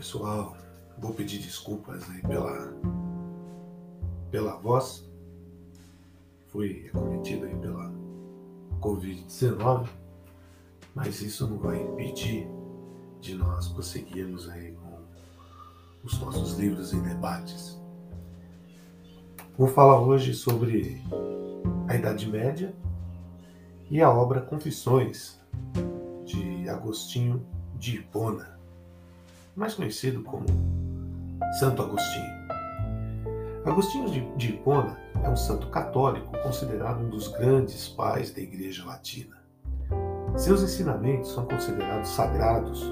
pessoal, vou pedir desculpas aí pela, pela voz. Fui acometido aí pela Covid-19, mas isso não vai impedir de nós prosseguirmos aí com os nossos livros e debates. Vou falar hoje sobre a Idade Média e a obra Confissões de Agostinho de Hipona mais conhecido como Santo Agostinho. Agostinho de Hipona é um santo católico considerado um dos grandes pais da Igreja Latina. Seus ensinamentos são considerados sagrados,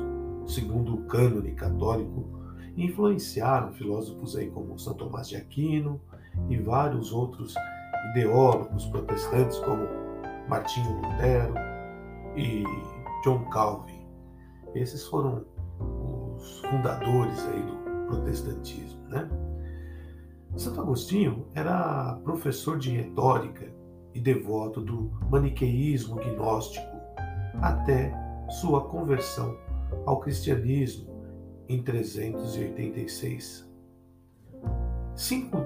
segundo o cânone católico, e influenciaram filósofos aí como São Tomás de Aquino e vários outros ideólogos protestantes como Martinho Lutero e John Calvin. Esses foram os fundadores aí do protestantismo, né? Santo Agostinho era professor de retórica e devoto do maniqueísmo gnóstico até sua conversão ao cristianismo em 386. Cinco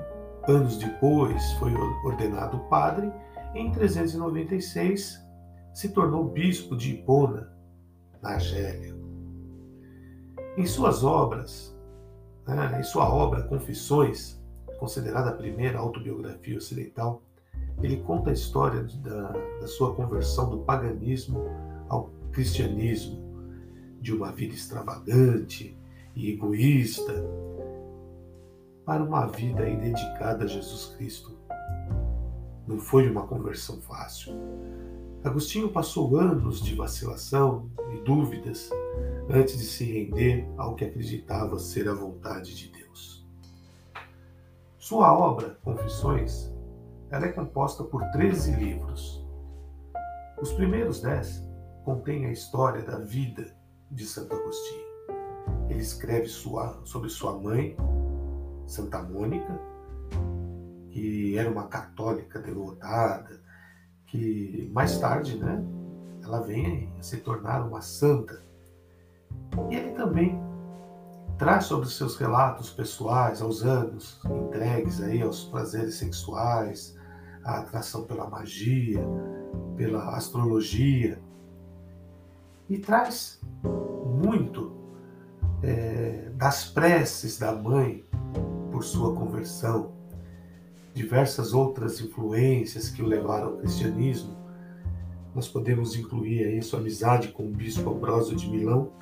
anos depois foi ordenado padre em 396 se tornou bispo de Hipona, na Argélia. Em suas obras, né, em sua obra Confissões, considerada a primeira autobiografia ocidental, ele conta a história da, da sua conversão do paganismo ao cristianismo, de uma vida extravagante e egoísta, para uma vida dedicada a Jesus Cristo. Não foi uma conversão fácil. Agostinho passou anos de vacilação e dúvidas antes de se render ao que acreditava ser a vontade de Deus. Sua obra, Confissões, ela é composta por 13 livros. Os primeiros dez contêm a história da vida de Santo Agostinho. Ele escreve sua, sobre sua mãe, Santa Mônica, que era uma católica devotada, que mais tarde, né, ela vem a se tornar uma santa ele também traz sobre os seus relatos pessoais, aos anos entregues aí aos prazeres sexuais, à atração pela magia, pela astrologia, e traz muito é, das preces da mãe por sua conversão, diversas outras influências que o levaram ao cristianismo. Nós podemos incluir aí sua amizade com o bispo Ambrósio de Milão,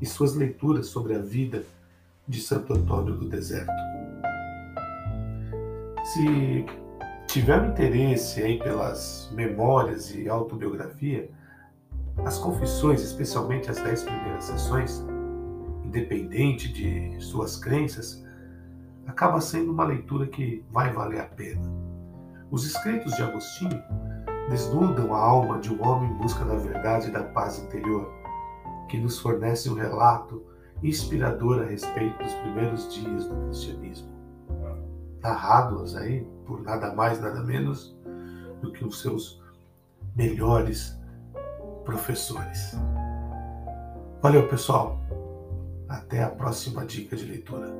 e suas leituras sobre a vida de Santo Antônio do Deserto. Se tiver um interesse aí pelas memórias e autobiografia, as confissões, especialmente as dez primeiras sessões, independente de suas crenças, acaba sendo uma leitura que vai valer a pena. Os escritos de Agostinho desnudam a alma de um homem em busca da verdade e da paz interior que nos fornece um relato inspirador a respeito dos primeiros dias do cristianismo, narrados aí por nada mais, nada menos do que os seus melhores professores. Valeu, pessoal. Até a próxima dica de leitura.